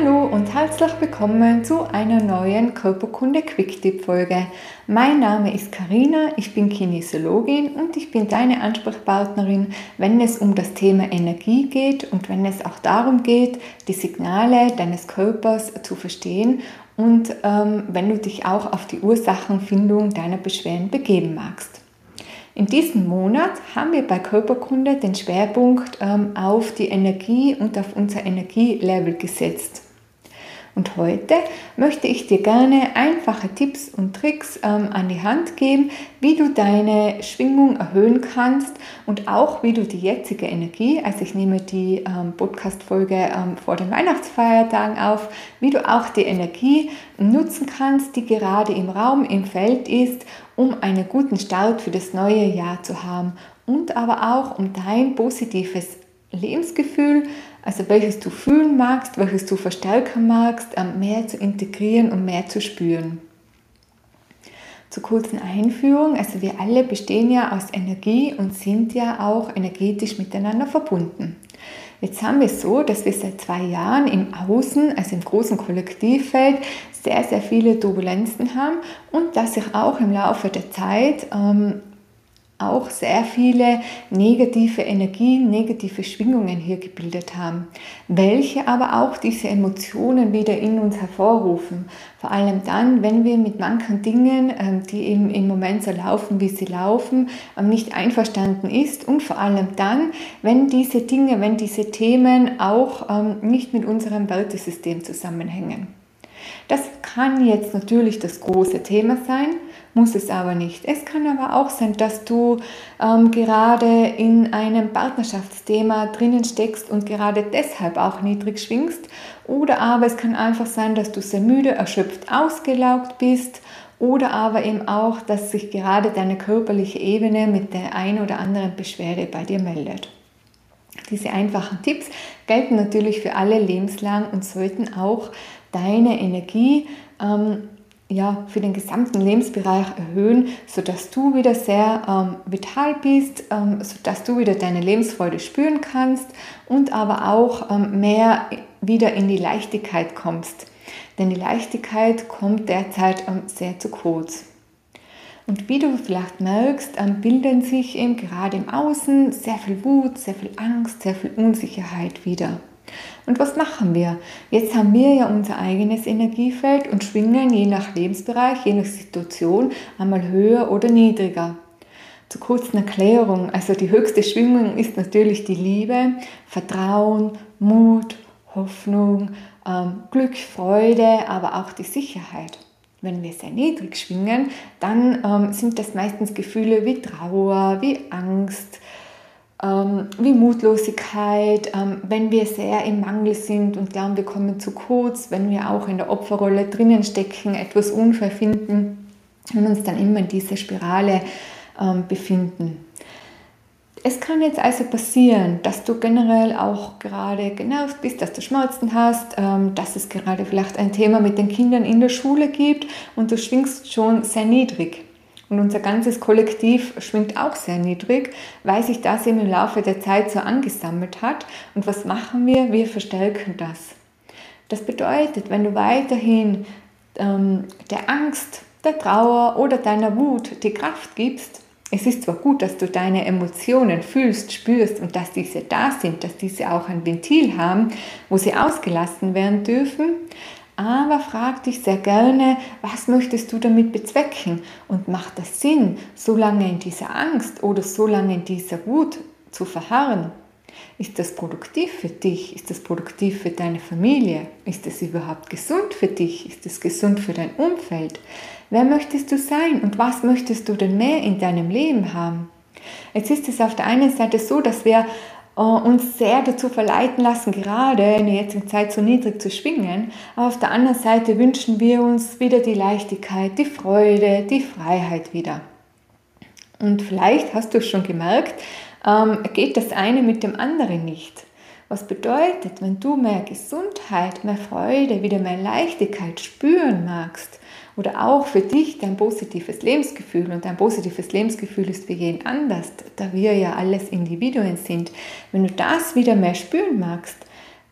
Hallo und herzlich willkommen zu einer neuen Körperkunde Quick-Tip Folge. Mein Name ist Karina, ich bin Kinesiologin und ich bin deine Ansprechpartnerin, wenn es um das Thema Energie geht und wenn es auch darum geht, die Signale deines Körpers zu verstehen und ähm, wenn du dich auch auf die Ursachenfindung deiner Beschwerden begeben magst. In diesem Monat haben wir bei Körperkunde den Schwerpunkt ähm, auf die Energie und auf unser Energielevel gesetzt. Und heute möchte ich dir gerne einfache Tipps und Tricks ähm, an die Hand geben, wie du deine Schwingung erhöhen kannst und auch wie du die jetzige Energie, also ich nehme die ähm, Podcast-Folge ähm, vor den Weihnachtsfeiertagen auf, wie du auch die Energie nutzen kannst, die gerade im Raum, im Feld ist, um einen guten Start für das neue Jahr zu haben. Und aber auch um dein positives Lebensgefühl also welches du fühlen magst, welches du verstärken magst, ähm, mehr zu integrieren und mehr zu spüren. Zur kurzen Einführung, also wir alle bestehen ja aus Energie und sind ja auch energetisch miteinander verbunden. Jetzt haben wir es so, dass wir seit zwei Jahren im Außen, also im großen Kollektivfeld, sehr, sehr viele Turbulenzen haben und dass sich auch im Laufe der Zeit ähm, auch sehr viele negative Energien, negative Schwingungen hier gebildet haben, welche aber auch diese Emotionen wieder in uns hervorrufen. Vor allem dann, wenn wir mit manchen Dingen, ähm, die eben im Moment so laufen, wie sie laufen, ähm, nicht einverstanden ist und vor allem dann, wenn diese Dinge, wenn diese Themen auch ähm, nicht mit unserem Wertesystem zusammenhängen. Das kann jetzt natürlich das große Thema sein, muss es aber nicht. Es kann aber auch sein, dass du ähm, gerade in einem Partnerschaftsthema drinnen steckst und gerade deshalb auch niedrig schwingst. Oder aber es kann einfach sein, dass du sehr müde, erschöpft, ausgelaugt bist. Oder aber eben auch, dass sich gerade deine körperliche Ebene mit der ein oder anderen Beschwerde bei dir meldet. Diese einfachen Tipps gelten natürlich für alle lebenslang und sollten auch deine Energie ähm, ja, für den gesamten Lebensbereich erhöhen, sodass du wieder sehr ähm, vital bist, ähm, sodass du wieder deine Lebensfreude spüren kannst und aber auch ähm, mehr wieder in die Leichtigkeit kommst. Denn die Leichtigkeit kommt derzeit ähm, sehr zu kurz. Und wie du vielleicht merkst, ähm, bilden sich eben gerade im Außen sehr viel Wut, sehr viel Angst, sehr viel Unsicherheit wieder. Und was machen wir? Jetzt haben wir ja unser eigenes Energiefeld und schwingen je nach Lebensbereich, je nach Situation einmal höher oder niedriger. Zur kurzen Erklärung, also die höchste Schwingung ist natürlich die Liebe, Vertrauen, Mut, Hoffnung, ähm, Glück, Freude, aber auch die Sicherheit. Wenn wir sehr niedrig schwingen, dann ähm, sind das meistens Gefühle wie Trauer, wie Angst, wie Mutlosigkeit, ähm, wenn wir sehr im Mangel sind und glauben, wir kommen zu kurz, wenn wir auch in der Opferrolle drinnen stecken, etwas unfair finden und uns dann immer in dieser Spirale ähm, befinden. Es kann jetzt also passieren, dass du generell auch gerade genervt bist, dass du Schmerzen hast, dass es gerade vielleicht ein Thema mit den Kindern in der Schule gibt und du schwingst schon sehr niedrig. Und unser ganzes Kollektiv schwingt auch sehr niedrig, weil sich das eben im Laufe der Zeit so angesammelt hat. Und was machen wir? Wir verstärken das. Das bedeutet, wenn du weiterhin ähm, der Angst, der Trauer oder deiner Wut die Kraft gibst, es ist zwar gut, dass du deine Emotionen fühlst, spürst und dass diese da sind, dass diese auch ein Ventil haben, wo sie ausgelassen werden dürfen, aber frag dich sehr gerne, was möchtest du damit bezwecken und macht das Sinn, so lange in dieser Angst oder so lange in dieser Wut zu verharren? Ist das produktiv für dich? Ist das produktiv für deine Familie? Ist es überhaupt gesund für dich? Ist es gesund für dein Umfeld? Wer möchtest du sein und was möchtest du denn mehr in deinem Leben haben? Jetzt ist es auf der einen Seite so, dass wir uns sehr dazu verleiten lassen, gerade in der jetzigen Zeit so niedrig zu schwingen. Aber auf der anderen Seite wünschen wir uns wieder die Leichtigkeit, die Freude, die Freiheit wieder. Und vielleicht hast du schon gemerkt, ähm, geht das eine mit dem anderen nicht. Was bedeutet, wenn du mehr Gesundheit, mehr Freude, wieder mehr Leichtigkeit spüren magst oder auch für dich dein positives Lebensgefühl und dein positives Lebensgefühl ist für jeden anders, da wir ja alles Individuen sind, wenn du das wieder mehr spüren magst,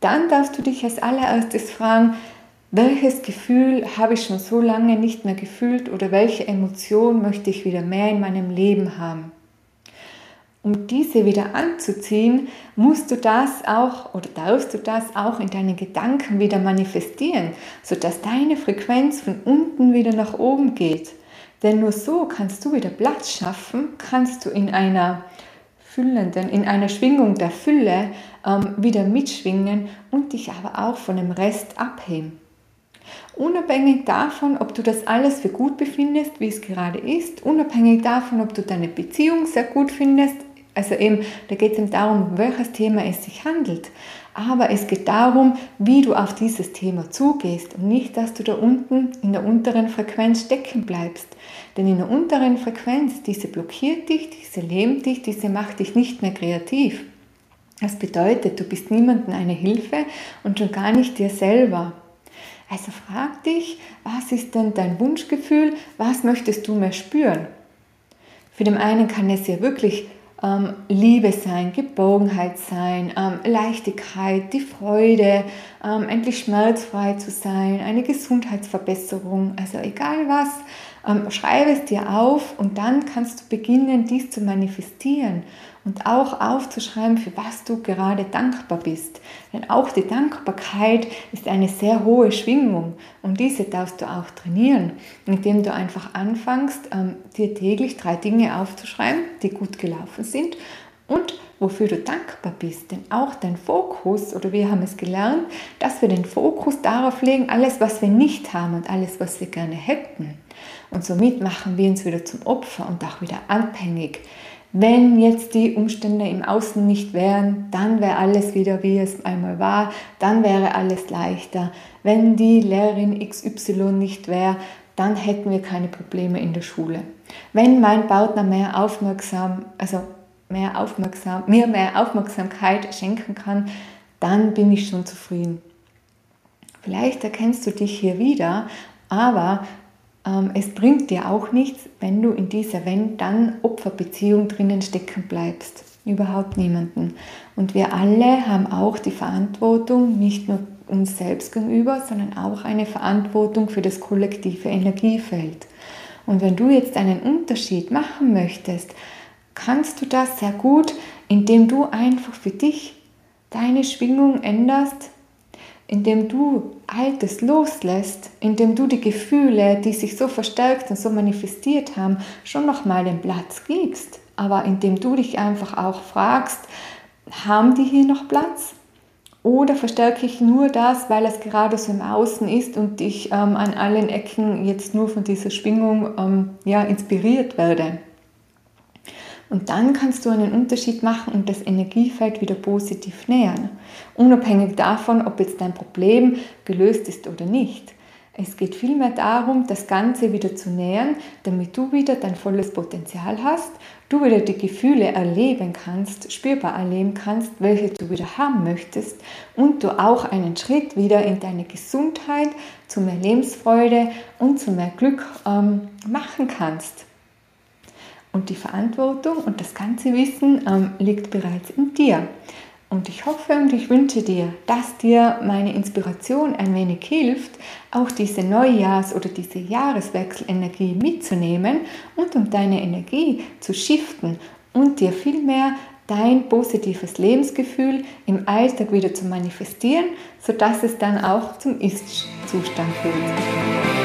dann darfst du dich als allererstes fragen, welches Gefühl habe ich schon so lange nicht mehr gefühlt oder welche Emotion möchte ich wieder mehr in meinem Leben haben? Um diese wieder anzuziehen, musst du das auch oder darfst du das auch in deinen Gedanken wieder manifestieren, sodass deine Frequenz von unten wieder nach oben geht. Denn nur so kannst du wieder Platz schaffen, kannst du in einer füllenden, in einer Schwingung der Fülle ähm, wieder mitschwingen und dich aber auch von dem Rest abheben. Unabhängig davon, ob du das alles für gut befindest, wie es gerade ist, unabhängig davon, ob du deine Beziehung sehr gut findest, also eben, da geht es eben darum, welches Thema es sich handelt. Aber es geht darum, wie du auf dieses Thema zugehst und nicht, dass du da unten in der unteren Frequenz stecken bleibst. Denn in der unteren Frequenz, diese blockiert dich, diese lähmt dich, diese macht dich nicht mehr kreativ. Das bedeutet, du bist niemandem eine Hilfe und schon gar nicht dir selber. Also frag dich, was ist denn dein Wunschgefühl? Was möchtest du mehr spüren? Für den einen kann es ja wirklich ähm, Liebe sein, Geborgenheit sein, ähm, Leichtigkeit, die Freude, ähm, endlich schmerzfrei zu sein, eine Gesundheitsverbesserung, also egal was, ähm, schreibe es dir auf und dann kannst du beginnen, dies zu manifestieren und auch aufzuschreiben, für was du gerade dankbar bist. Denn auch die Dankbarkeit ist eine sehr hohe Schwingung und diese darfst du auch trainieren, indem du einfach anfängst, ähm, dir täglich drei Dinge aufzuschreiben, die gut gelaufen sind und wofür du dankbar bist. Denn auch dein Fokus, oder wir haben es gelernt, dass wir den Fokus darauf legen, alles, was wir nicht haben und alles, was wir gerne hätten. Und somit machen wir uns wieder zum Opfer und auch wieder abhängig. Wenn jetzt die Umstände im Außen nicht wären, dann wäre alles wieder wie es einmal war, dann wäre alles leichter. Wenn die Lehrerin XY nicht wäre, dann hätten wir keine Probleme in der Schule. Wenn mein Partner mehr aufmerksam, also mehr aufmerksam, mir mehr Aufmerksamkeit schenken kann, dann bin ich schon zufrieden. Vielleicht erkennst du dich hier wieder, aber es bringt dir auch nichts, wenn du in dieser Wenn-Dann-Opferbeziehung drinnen stecken bleibst. Überhaupt niemanden. Und wir alle haben auch die Verantwortung, nicht nur uns selbst gegenüber, sondern auch eine Verantwortung für das kollektive Energiefeld. Und wenn du jetzt einen Unterschied machen möchtest, kannst du das sehr gut, indem du einfach für dich deine Schwingung änderst, indem du Altes loslässt, indem du die Gefühle, die sich so verstärkt und so manifestiert haben, schon nochmal den Platz gibst. Aber indem du dich einfach auch fragst, haben die hier noch Platz? Oder verstärke ich nur das, weil es gerade so im Außen ist und ich ähm, an allen Ecken jetzt nur von dieser Schwingung ähm, ja, inspiriert werde? Und dann kannst du einen Unterschied machen und das Energiefeld wieder positiv nähern. Unabhängig davon, ob jetzt dein Problem gelöst ist oder nicht. Es geht vielmehr darum, das Ganze wieder zu nähern, damit du wieder dein volles Potenzial hast, du wieder die Gefühle erleben kannst, spürbar erleben kannst, welche du wieder haben möchtest und du auch einen Schritt wieder in deine Gesundheit, zu mehr Lebensfreude und zu mehr Glück ähm, machen kannst. Und die Verantwortung und das ganze Wissen ähm, liegt bereits in dir. Und ich hoffe und ich wünsche dir, dass dir meine Inspiration ein wenig hilft, auch diese Neujahrs- oder diese Jahreswechselenergie mitzunehmen und um deine Energie zu shiften und dir vielmehr dein positives Lebensgefühl im Alltag wieder zu manifestieren, sodass es dann auch zum Ist-Zustand wird.